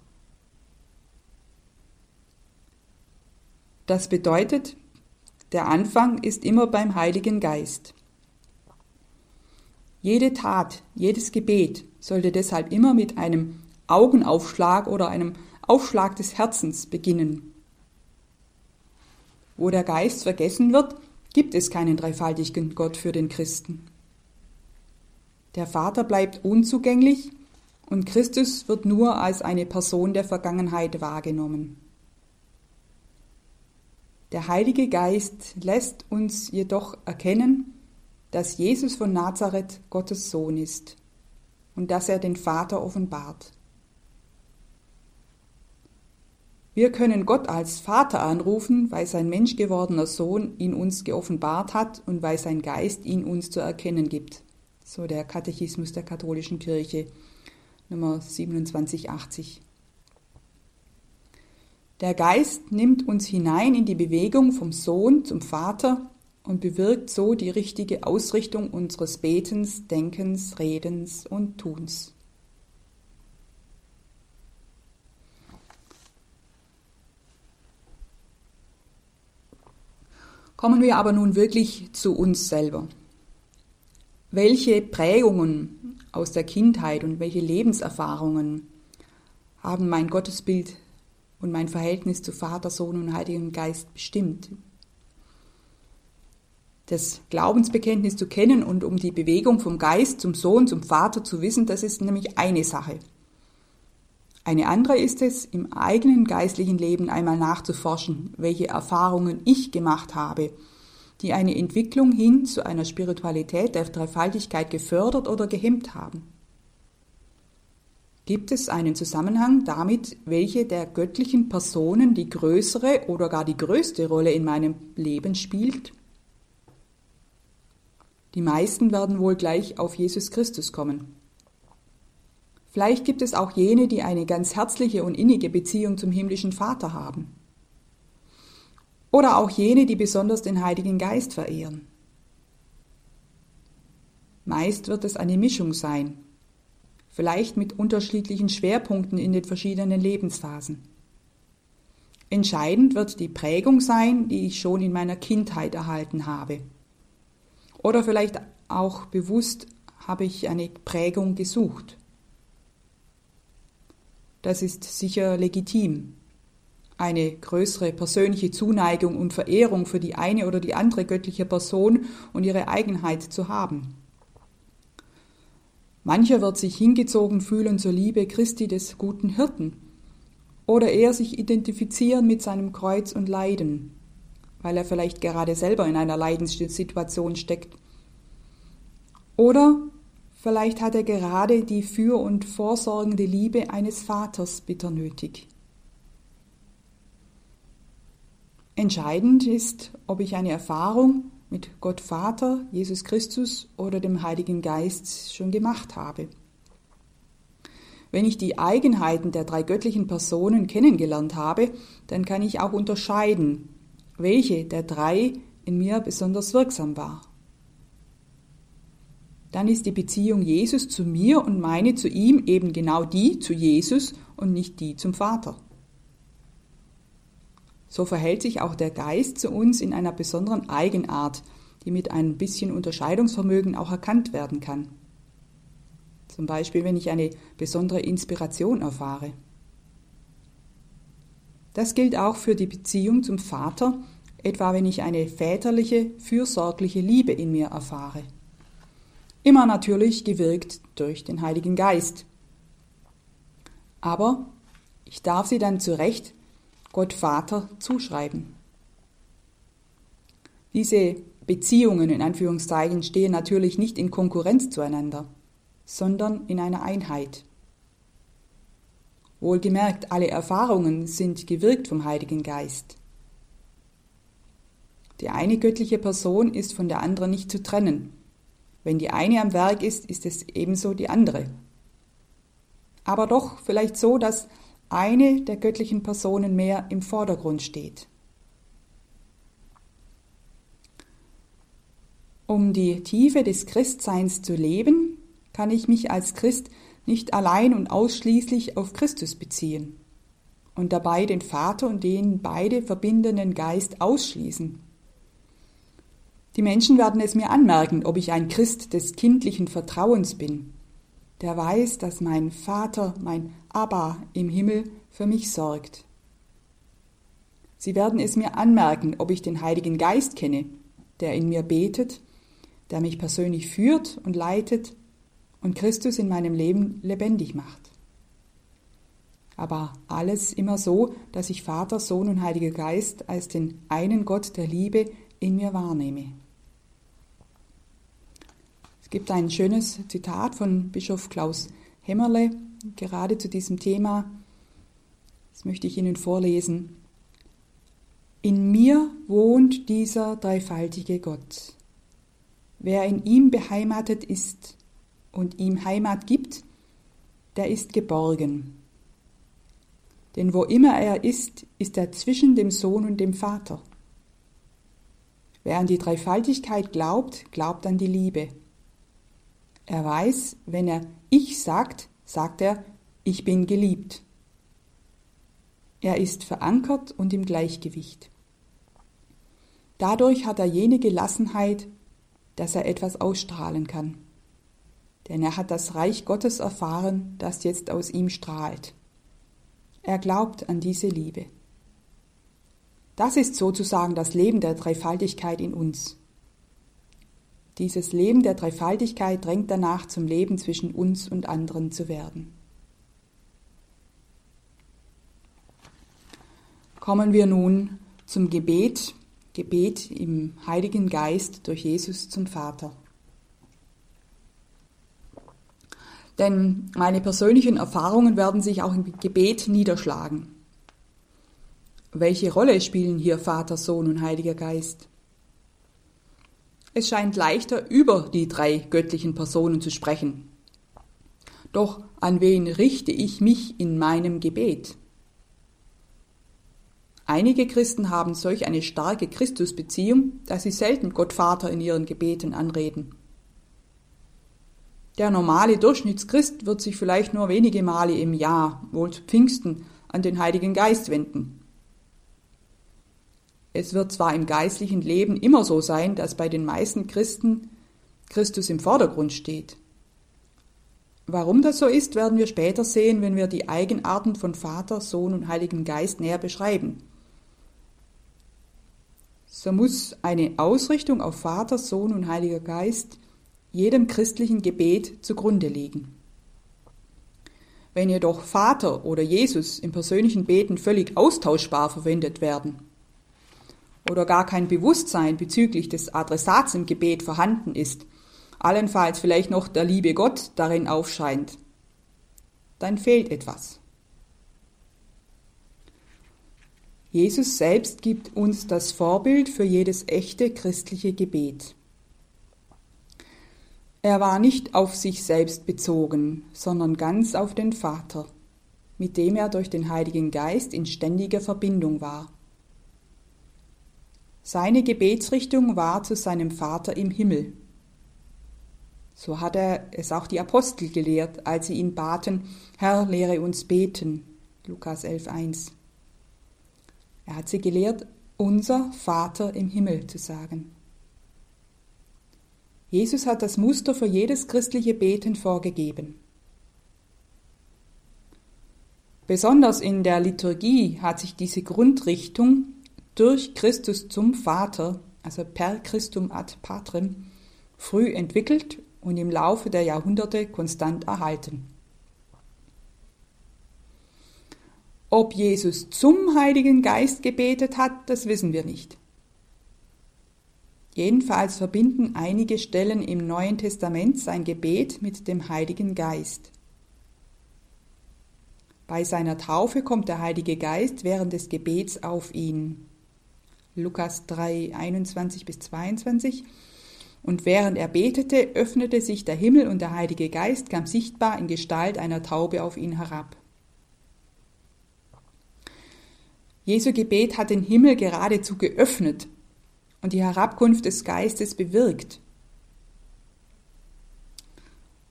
Das bedeutet, der Anfang ist immer beim Heiligen Geist. Jede Tat, jedes Gebet sollte deshalb immer mit einem Augenaufschlag oder einem Aufschlag des Herzens beginnen. Wo der Geist vergessen wird, gibt es keinen dreifaltigen Gott für den Christen. Der Vater bleibt unzugänglich und Christus wird nur als eine Person der Vergangenheit wahrgenommen. Der Heilige Geist lässt uns jedoch erkennen, dass Jesus von Nazareth Gottes Sohn ist und dass er den Vater offenbart. Wir können Gott als Vater anrufen, weil sein menschgewordener Sohn ihn uns geoffenbart hat und weil sein Geist ihn uns zu erkennen gibt. So der Katechismus der katholischen Kirche Nummer 2780. Der Geist nimmt uns hinein in die Bewegung vom Sohn zum Vater und bewirkt so die richtige Ausrichtung unseres Betens, Denkens, Redens und Tuns. Kommen wir aber nun wirklich zu uns selber. Welche Prägungen aus der Kindheit und welche Lebenserfahrungen haben mein Gottesbild und mein Verhältnis zu Vater, Sohn und Heiligen Geist bestimmt? Das Glaubensbekenntnis zu kennen und um die Bewegung vom Geist zum Sohn, zum Vater zu wissen, das ist nämlich eine Sache. Eine andere ist es, im eigenen geistlichen Leben einmal nachzuforschen, welche Erfahrungen ich gemacht habe, die eine Entwicklung hin zu einer Spiritualität der Dreifaltigkeit gefördert oder gehemmt haben. Gibt es einen Zusammenhang damit, welche der göttlichen Personen die größere oder gar die größte Rolle in meinem Leben spielt? Die meisten werden wohl gleich auf Jesus Christus kommen. Vielleicht gibt es auch jene, die eine ganz herzliche und innige Beziehung zum himmlischen Vater haben. Oder auch jene, die besonders den Heiligen Geist verehren. Meist wird es eine Mischung sein, vielleicht mit unterschiedlichen Schwerpunkten in den verschiedenen Lebensphasen. Entscheidend wird die Prägung sein, die ich schon in meiner Kindheit erhalten habe. Oder vielleicht auch bewusst habe ich eine Prägung gesucht. Das ist sicher legitim. Eine größere persönliche Zuneigung und Verehrung für die eine oder die andere göttliche Person und ihre Eigenheit zu haben. Mancher wird sich hingezogen fühlen zur Liebe Christi des guten Hirten oder eher sich identifizieren mit seinem Kreuz und Leiden, weil er vielleicht gerade selber in einer Leidenssituation steckt. Oder vielleicht hat er gerade die für und vorsorgende Liebe eines Vaters bitter nötig. Entscheidend ist, ob ich eine Erfahrung mit Gott Vater, Jesus Christus oder dem Heiligen Geist schon gemacht habe. Wenn ich die Eigenheiten der drei göttlichen Personen kennengelernt habe, dann kann ich auch unterscheiden, welche der drei in mir besonders wirksam war. Dann ist die Beziehung Jesus zu mir und meine zu ihm eben genau die zu Jesus und nicht die zum Vater. So verhält sich auch der Geist zu uns in einer besonderen Eigenart, die mit ein bisschen Unterscheidungsvermögen auch erkannt werden kann. Zum Beispiel, wenn ich eine besondere Inspiration erfahre. Das gilt auch für die Beziehung zum Vater, etwa wenn ich eine väterliche, fürsorgliche Liebe in mir erfahre. Immer natürlich gewirkt durch den Heiligen Geist. Aber ich darf sie dann zu Recht Gott Vater zuschreiben. Diese Beziehungen in Anführungszeichen stehen natürlich nicht in Konkurrenz zueinander, sondern in einer Einheit. Wohlgemerkt, alle Erfahrungen sind gewirkt vom Heiligen Geist. Die eine göttliche Person ist von der anderen nicht zu trennen. Wenn die eine am Werk ist, ist es ebenso die andere. Aber doch vielleicht so, dass eine der göttlichen Personen mehr im Vordergrund steht. Um die Tiefe des Christseins zu leben, kann ich mich als Christ nicht allein und ausschließlich auf Christus beziehen und dabei den Vater und den beide verbindenden Geist ausschließen. Die Menschen werden es mir anmerken, ob ich ein Christ des kindlichen Vertrauens bin der weiß, dass mein Vater, mein Abba im Himmel für mich sorgt. Sie werden es mir anmerken, ob ich den Heiligen Geist kenne, der in mir betet, der mich persönlich führt und leitet und Christus in meinem Leben lebendig macht. Aber alles immer so, dass ich Vater, Sohn und Heiliger Geist als den einen Gott der Liebe in mir wahrnehme gibt ein schönes Zitat von Bischof Klaus Hämmerle gerade zu diesem Thema. Das möchte ich Ihnen vorlesen. In mir wohnt dieser dreifaltige Gott. Wer in ihm beheimatet ist und ihm Heimat gibt, der ist geborgen. Denn wo immer er ist, ist er zwischen dem Sohn und dem Vater. Wer an die Dreifaltigkeit glaubt, glaubt an die Liebe. Er weiß, wenn er ich sagt, sagt er, ich bin geliebt. Er ist verankert und im Gleichgewicht. Dadurch hat er jene Gelassenheit, dass er etwas ausstrahlen kann. Denn er hat das Reich Gottes erfahren, das jetzt aus ihm strahlt. Er glaubt an diese Liebe. Das ist sozusagen das Leben der Dreifaltigkeit in uns. Dieses Leben der Dreifaltigkeit drängt danach, zum Leben zwischen uns und anderen zu werden. Kommen wir nun zum Gebet, Gebet im Heiligen Geist durch Jesus zum Vater. Denn meine persönlichen Erfahrungen werden sich auch im Gebet niederschlagen. Welche Rolle spielen hier Vater, Sohn und Heiliger Geist? Es scheint leichter, über die drei göttlichen Personen zu sprechen. Doch an wen richte ich mich in meinem Gebet? Einige Christen haben solch eine starke Christusbeziehung, dass sie selten Gott Vater in ihren Gebeten anreden. Der normale Durchschnittschrist wird sich vielleicht nur wenige Male im Jahr, wohl zu Pfingsten, an den Heiligen Geist wenden. Es wird zwar im geistlichen Leben immer so sein, dass bei den meisten Christen Christus im Vordergrund steht. Warum das so ist, werden wir später sehen, wenn wir die Eigenarten von Vater, Sohn und Heiligen Geist näher beschreiben. So muss eine Ausrichtung auf Vater, Sohn und Heiliger Geist jedem christlichen Gebet zugrunde liegen. Wenn jedoch Vater oder Jesus im persönlichen Beten völlig austauschbar verwendet werden, oder gar kein Bewusstsein bezüglich des Adressats im Gebet vorhanden ist, allenfalls vielleicht noch der liebe Gott darin aufscheint, dann fehlt etwas. Jesus selbst gibt uns das Vorbild für jedes echte christliche Gebet. Er war nicht auf sich selbst bezogen, sondern ganz auf den Vater, mit dem er durch den Heiligen Geist in ständiger Verbindung war. Seine Gebetsrichtung war zu seinem Vater im Himmel. So hat er es auch die Apostel gelehrt, als sie ihn baten, Herr, lehre uns beten. Lukas 11.1. Er hat sie gelehrt, unser Vater im Himmel zu sagen. Jesus hat das Muster für jedes christliche Beten vorgegeben. Besonders in der Liturgie hat sich diese Grundrichtung durch Christus zum Vater, also per Christum ad Patrem, früh entwickelt und im Laufe der Jahrhunderte konstant erhalten. Ob Jesus zum Heiligen Geist gebetet hat, das wissen wir nicht. Jedenfalls verbinden einige Stellen im Neuen Testament sein Gebet mit dem Heiligen Geist. Bei seiner Taufe kommt der Heilige Geist während des Gebets auf ihn. Lukas 3, 21 bis 22. Und während er betete, öffnete sich der Himmel und der Heilige Geist kam sichtbar in Gestalt einer Taube auf ihn herab. Jesu Gebet hat den Himmel geradezu geöffnet und die Herabkunft des Geistes bewirkt.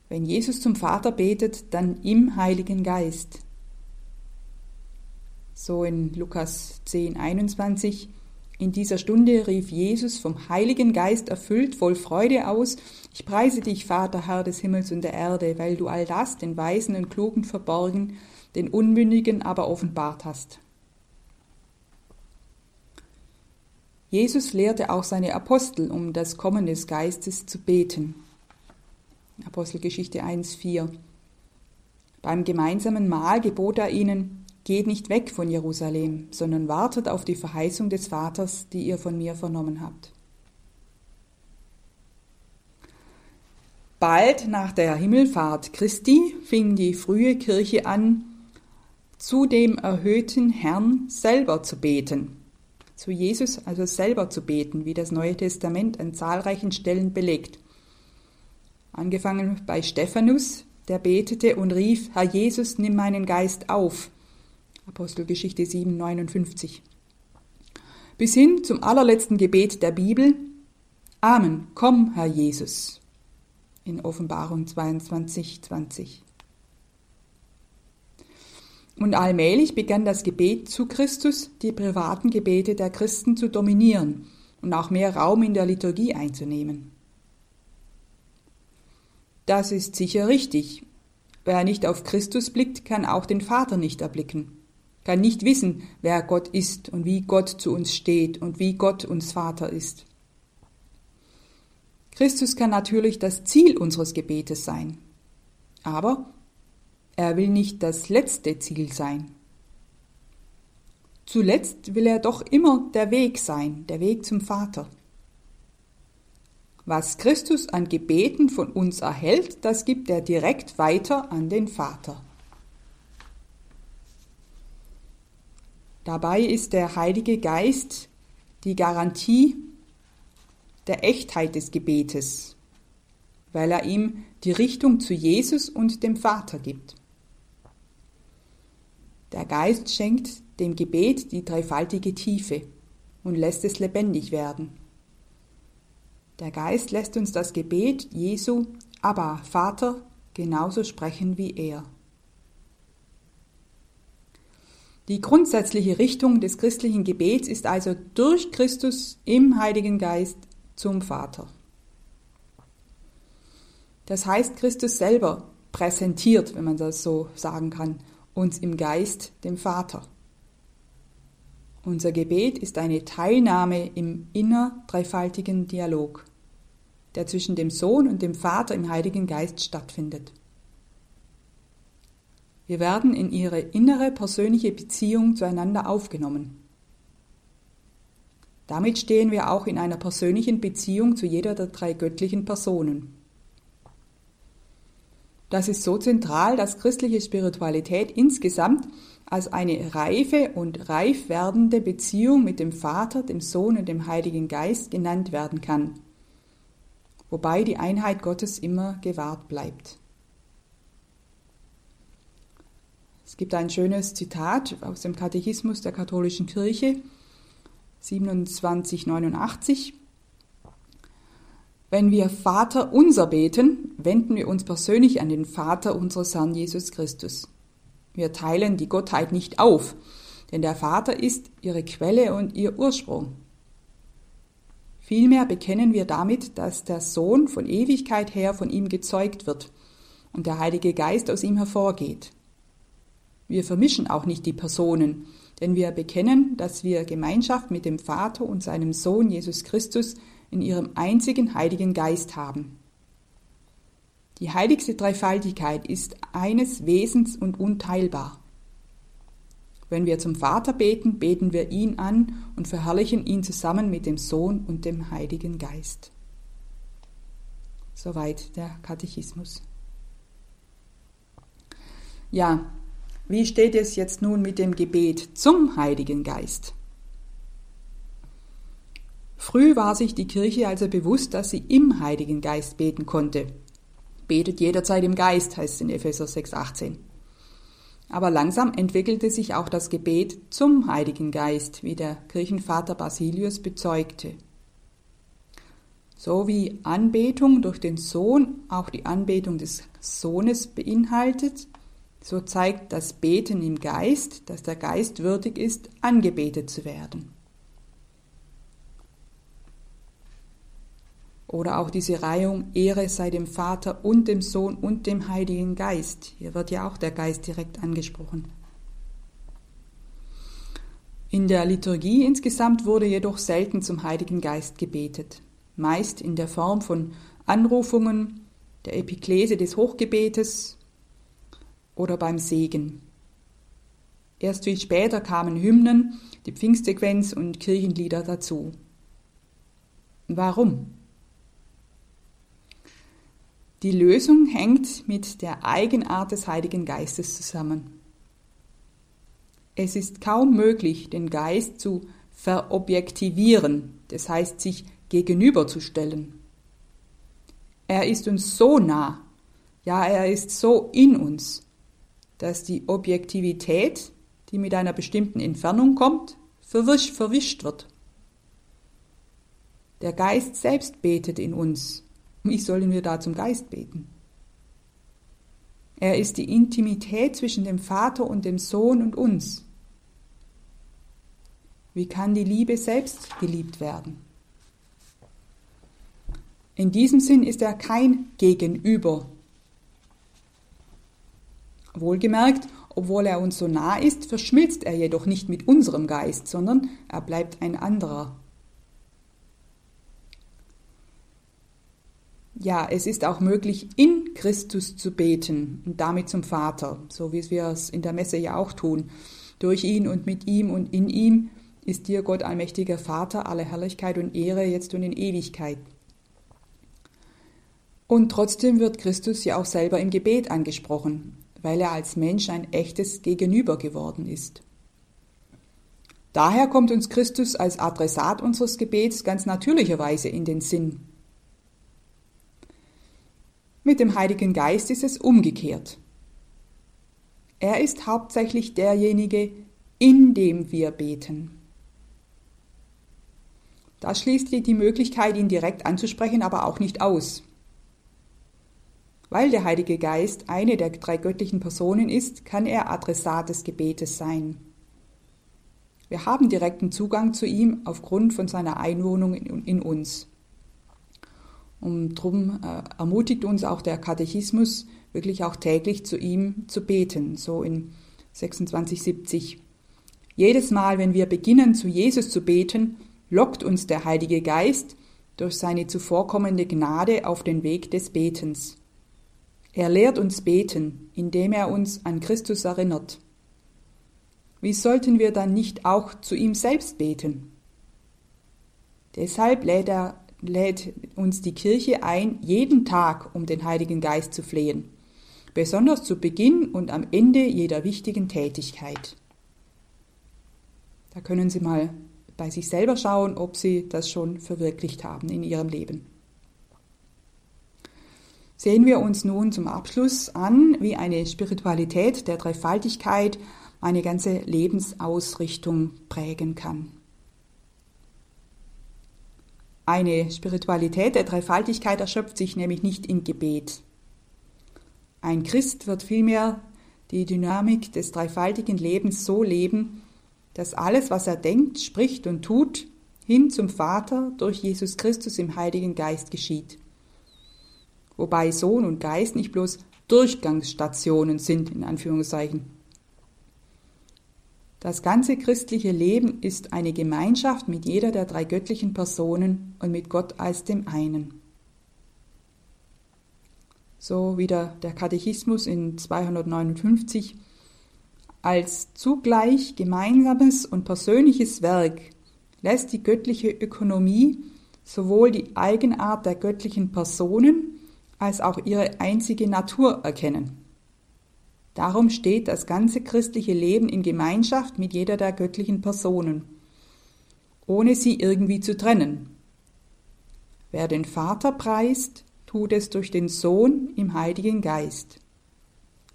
Wenn Jesus zum Vater betet, dann im Heiligen Geist. So in Lukas 10, 21. In dieser Stunde rief Jesus vom Heiligen Geist erfüllt voll Freude aus, ich preise dich, Vater, Herr des Himmels und der Erde, weil du all das den Weisen und Klugen verborgen, den Unmündigen aber offenbart hast. Jesus lehrte auch seine Apostel, um das Kommen des Geistes zu beten. Apostelgeschichte 1,4. Beim gemeinsamen Mahl gebot er ihnen, Geht nicht weg von Jerusalem, sondern wartet auf die Verheißung des Vaters, die ihr von mir vernommen habt. Bald nach der Himmelfahrt Christi fing die frühe Kirche an, zu dem erhöhten Herrn selber zu beten, zu Jesus also selber zu beten, wie das Neue Testament an zahlreichen Stellen belegt. Angefangen bei Stephanus, der betete und rief, Herr Jesus, nimm meinen Geist auf. Apostelgeschichte 7, 59. Bis hin zum allerletzten Gebet der Bibel, Amen, komm, Herr Jesus, in Offenbarung 22, 20. Und allmählich begann das Gebet zu Christus, die privaten Gebete der Christen zu dominieren und auch mehr Raum in der Liturgie einzunehmen. Das ist sicher richtig. Wer nicht auf Christus blickt, kann auch den Vater nicht erblicken kann nicht wissen, wer Gott ist und wie Gott zu uns steht und wie Gott uns Vater ist. Christus kann natürlich das Ziel unseres Gebetes sein, aber er will nicht das letzte Ziel sein. Zuletzt will er doch immer der Weg sein, der Weg zum Vater. Was Christus an Gebeten von uns erhält, das gibt er direkt weiter an den Vater. Dabei ist der Heilige Geist die Garantie der Echtheit des Gebetes, weil er ihm die Richtung zu Jesus und dem Vater gibt. Der Geist schenkt dem Gebet die dreifaltige Tiefe und lässt es lebendig werden. Der Geist lässt uns das Gebet Jesu, aber Vater, genauso sprechen wie er. Die grundsätzliche Richtung des christlichen Gebets ist also durch Christus im Heiligen Geist zum Vater. Das heißt, Christus selber präsentiert, wenn man das so sagen kann, uns im Geist dem Vater. Unser Gebet ist eine Teilnahme im inner dreifaltigen Dialog, der zwischen dem Sohn und dem Vater im Heiligen Geist stattfindet. Wir werden in ihre innere persönliche Beziehung zueinander aufgenommen. Damit stehen wir auch in einer persönlichen Beziehung zu jeder der drei göttlichen Personen. Das ist so zentral, dass christliche Spiritualität insgesamt als eine reife und reif werdende Beziehung mit dem Vater, dem Sohn und dem Heiligen Geist genannt werden kann, wobei die Einheit Gottes immer gewahrt bleibt. Es gibt ein schönes Zitat aus dem Katechismus der katholischen Kirche 2789. Wenn wir Vater unser beten, wenden wir uns persönlich an den Vater unseres Herrn Jesus Christus. Wir teilen die Gottheit nicht auf, denn der Vater ist ihre Quelle und ihr Ursprung. Vielmehr bekennen wir damit, dass der Sohn von Ewigkeit her von ihm gezeugt wird und der Heilige Geist aus ihm hervorgeht. Wir vermischen auch nicht die Personen, denn wir bekennen, dass wir Gemeinschaft mit dem Vater und seinem Sohn Jesus Christus in ihrem einzigen Heiligen Geist haben. Die heiligste Dreifaltigkeit ist eines Wesens und unteilbar. Wenn wir zum Vater beten, beten wir ihn an und verherrlichen ihn zusammen mit dem Sohn und dem Heiligen Geist. Soweit der Katechismus. Ja, wie steht es jetzt nun mit dem Gebet zum Heiligen Geist? Früh war sich die Kirche also bewusst, dass sie im Heiligen Geist beten konnte. Betet jederzeit im Geist, heißt es in Epheser 6,18. Aber langsam entwickelte sich auch das Gebet zum Heiligen Geist, wie der Kirchenvater Basilius bezeugte. So wie Anbetung durch den Sohn auch die Anbetung des Sohnes beinhaltet, so zeigt das Beten im Geist, dass der Geist würdig ist, angebetet zu werden. Oder auch diese Reihung Ehre sei dem Vater und dem Sohn und dem Heiligen Geist. Hier wird ja auch der Geist direkt angesprochen. In der Liturgie insgesamt wurde jedoch selten zum Heiligen Geist gebetet, meist in der Form von Anrufungen, der Epiklese des Hochgebetes oder beim Segen. Erst viel später kamen Hymnen, die Pfingstsequenz und Kirchenlieder dazu. Warum? Die Lösung hängt mit der Eigenart des Heiligen Geistes zusammen. Es ist kaum möglich, den Geist zu verobjektivieren, das heißt sich gegenüberzustellen. Er ist uns so nah, ja, er ist so in uns, dass die Objektivität, die mit einer bestimmten Entfernung kommt, verwischt, verwischt wird. Der Geist selbst betet in uns. Wie sollen wir da zum Geist beten? Er ist die Intimität zwischen dem Vater und dem Sohn und uns. Wie kann die Liebe selbst geliebt werden? In diesem Sinn ist er kein Gegenüber Wohlgemerkt, obwohl er uns so nah ist, verschmilzt er jedoch nicht mit unserem Geist, sondern er bleibt ein anderer. Ja, es ist auch möglich, in Christus zu beten und damit zum Vater, so wie wir es in der Messe ja auch tun. Durch ihn und mit ihm und in ihm ist dir Gott allmächtiger Vater alle Herrlichkeit und Ehre jetzt und in Ewigkeit. Und trotzdem wird Christus ja auch selber im Gebet angesprochen weil er als Mensch ein echtes Gegenüber geworden ist. Daher kommt uns Christus als Adressat unseres Gebets ganz natürlicherweise in den Sinn. Mit dem Heiligen Geist ist es umgekehrt. Er ist hauptsächlich derjenige, in dem wir beten. Das schließt die Möglichkeit, ihn direkt anzusprechen, aber auch nicht aus. Weil der Heilige Geist eine der drei göttlichen Personen ist, kann er Adressat des Gebetes sein. Wir haben direkten Zugang zu ihm aufgrund von seiner Einwohnung in, uns. Und darum äh, ermutigt uns auch der Katechismus, wirklich auch täglich zu ihm zu beten, so in 2670. Jedes Mal, wenn wir beginnen, zu Jesus zu beten, lockt uns der Heilige Geist durch seine zuvorkommende Gnade auf den Weg des Betens. Er lehrt uns beten, indem er uns an Christus erinnert. Wie sollten wir dann nicht auch zu ihm selbst beten? Deshalb lädt, er, lädt uns die Kirche ein, jeden Tag um den Heiligen Geist zu flehen, besonders zu Beginn und am Ende jeder wichtigen Tätigkeit. Da können Sie mal bei sich selber schauen, ob Sie das schon verwirklicht haben in Ihrem Leben. Sehen wir uns nun zum Abschluss an, wie eine Spiritualität der Dreifaltigkeit eine ganze Lebensausrichtung prägen kann. Eine Spiritualität der Dreifaltigkeit erschöpft sich nämlich nicht im Gebet. Ein Christ wird vielmehr die Dynamik des dreifaltigen Lebens so leben, dass alles, was er denkt, spricht und tut, hin zum Vater durch Jesus Christus im Heiligen Geist geschieht wobei Sohn und Geist nicht bloß Durchgangsstationen sind, in Anführungszeichen. Das ganze christliche Leben ist eine Gemeinschaft mit jeder der drei göttlichen Personen und mit Gott als dem einen. So wieder der Katechismus in 259 als zugleich gemeinsames und persönliches Werk lässt die göttliche Ökonomie sowohl die Eigenart der göttlichen Personen als auch ihre einzige Natur erkennen. Darum steht das ganze christliche Leben in Gemeinschaft mit jeder der göttlichen Personen, ohne sie irgendwie zu trennen. Wer den Vater preist, tut es durch den Sohn im Heiligen Geist.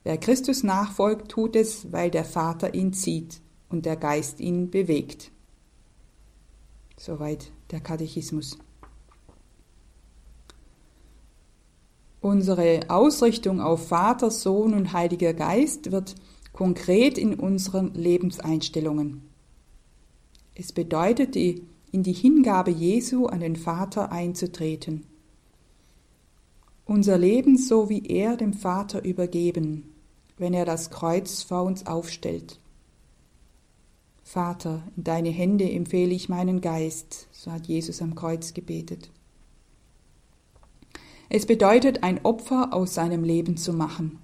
Wer Christus nachfolgt, tut es, weil der Vater ihn zieht und der Geist ihn bewegt. Soweit der Katechismus. Unsere Ausrichtung auf Vater, Sohn und Heiliger Geist wird konkret in unseren Lebenseinstellungen. Es bedeutet, in die Hingabe Jesu an den Vater einzutreten. Unser Leben so wie er dem Vater übergeben, wenn er das Kreuz vor uns aufstellt. Vater, in deine Hände empfehle ich meinen Geist, so hat Jesus am Kreuz gebetet. Es bedeutet, ein Opfer aus seinem Leben zu machen.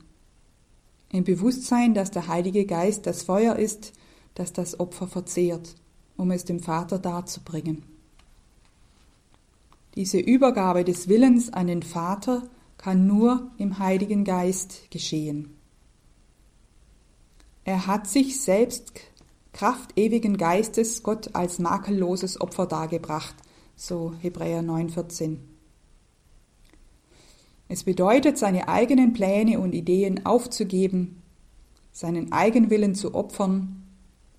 Im Bewusstsein, dass der Heilige Geist das Feuer ist, das das Opfer verzehrt, um es dem Vater darzubringen. Diese Übergabe des Willens an den Vater kann nur im Heiligen Geist geschehen. Er hat sich selbst Kraft ewigen Geistes Gott als makelloses Opfer dargebracht, so Hebräer 9,14. Es bedeutet, seine eigenen Pläne und Ideen aufzugeben, seinen Eigenwillen zu opfern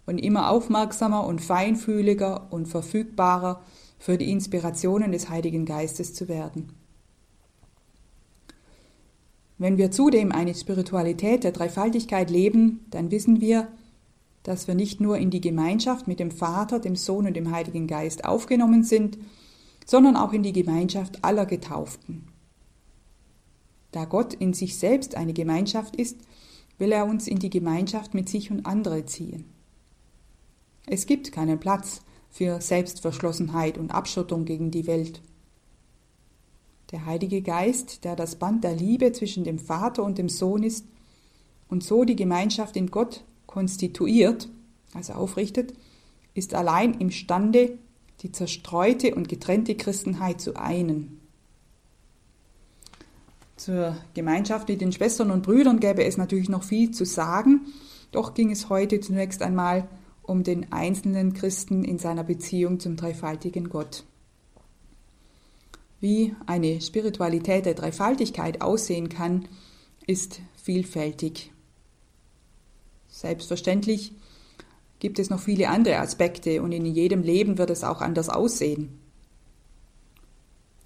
und immer aufmerksamer und feinfühliger und verfügbarer für die Inspirationen des Heiligen Geistes zu werden. Wenn wir zudem eine Spiritualität der Dreifaltigkeit leben, dann wissen wir, dass wir nicht nur in die Gemeinschaft mit dem Vater, dem Sohn und dem Heiligen Geist aufgenommen sind, sondern auch in die Gemeinschaft aller Getauften. Da Gott in sich selbst eine Gemeinschaft ist, will er uns in die Gemeinschaft mit sich und andere ziehen. Es gibt keinen Platz für Selbstverschlossenheit und Abschottung gegen die Welt. Der Heilige Geist, der das Band der Liebe zwischen dem Vater und dem Sohn ist und so die Gemeinschaft in Gott konstituiert, also aufrichtet, ist allein imstande, die zerstreute und getrennte Christenheit zu einen. Zur Gemeinschaft mit den Schwestern und Brüdern gäbe es natürlich noch viel zu sagen, doch ging es heute zunächst einmal um den einzelnen Christen in seiner Beziehung zum dreifaltigen Gott. Wie eine Spiritualität der Dreifaltigkeit aussehen kann, ist vielfältig. Selbstverständlich gibt es noch viele andere Aspekte und in jedem Leben wird es auch anders aussehen.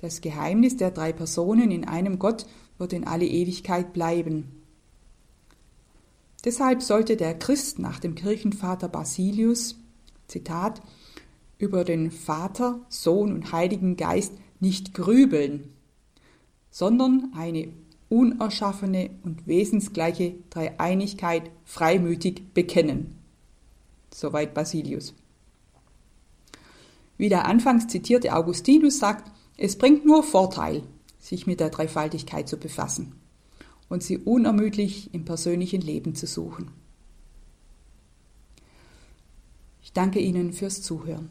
Das Geheimnis der drei Personen in einem Gott wird in alle Ewigkeit bleiben. Deshalb sollte der Christ nach dem Kirchenvater Basilius, Zitat, über den Vater, Sohn und Heiligen Geist nicht grübeln, sondern eine unerschaffene und wesensgleiche Dreieinigkeit freimütig bekennen. Soweit Basilius. Wie der anfangs zitierte Augustinus sagt, es bringt nur Vorteil, sich mit der Dreifaltigkeit zu befassen und sie unermüdlich im persönlichen Leben zu suchen. Ich danke Ihnen fürs Zuhören.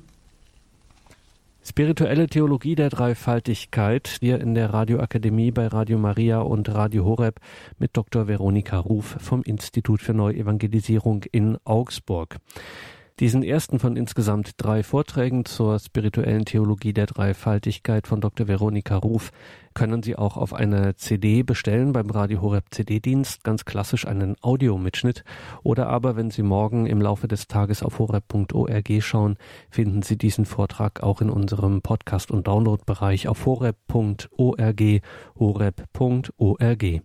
Spirituelle Theologie der Dreifaltigkeit, hier in der Radioakademie bei Radio Maria und Radio Horeb mit Dr. Veronika Ruf vom Institut für Neuevangelisierung in Augsburg. Diesen ersten von insgesamt drei Vorträgen zur spirituellen Theologie der Dreifaltigkeit von Dr. Veronika Ruf können Sie auch auf einer CD bestellen beim Radio Horeb CD-Dienst, ganz klassisch einen Audiomitschnitt. Oder aber, wenn Sie morgen im Laufe des Tages auf horeb.org schauen, finden Sie diesen Vortrag auch in unserem Podcast- und Downloadbereich auf horeb.org, horeb.org.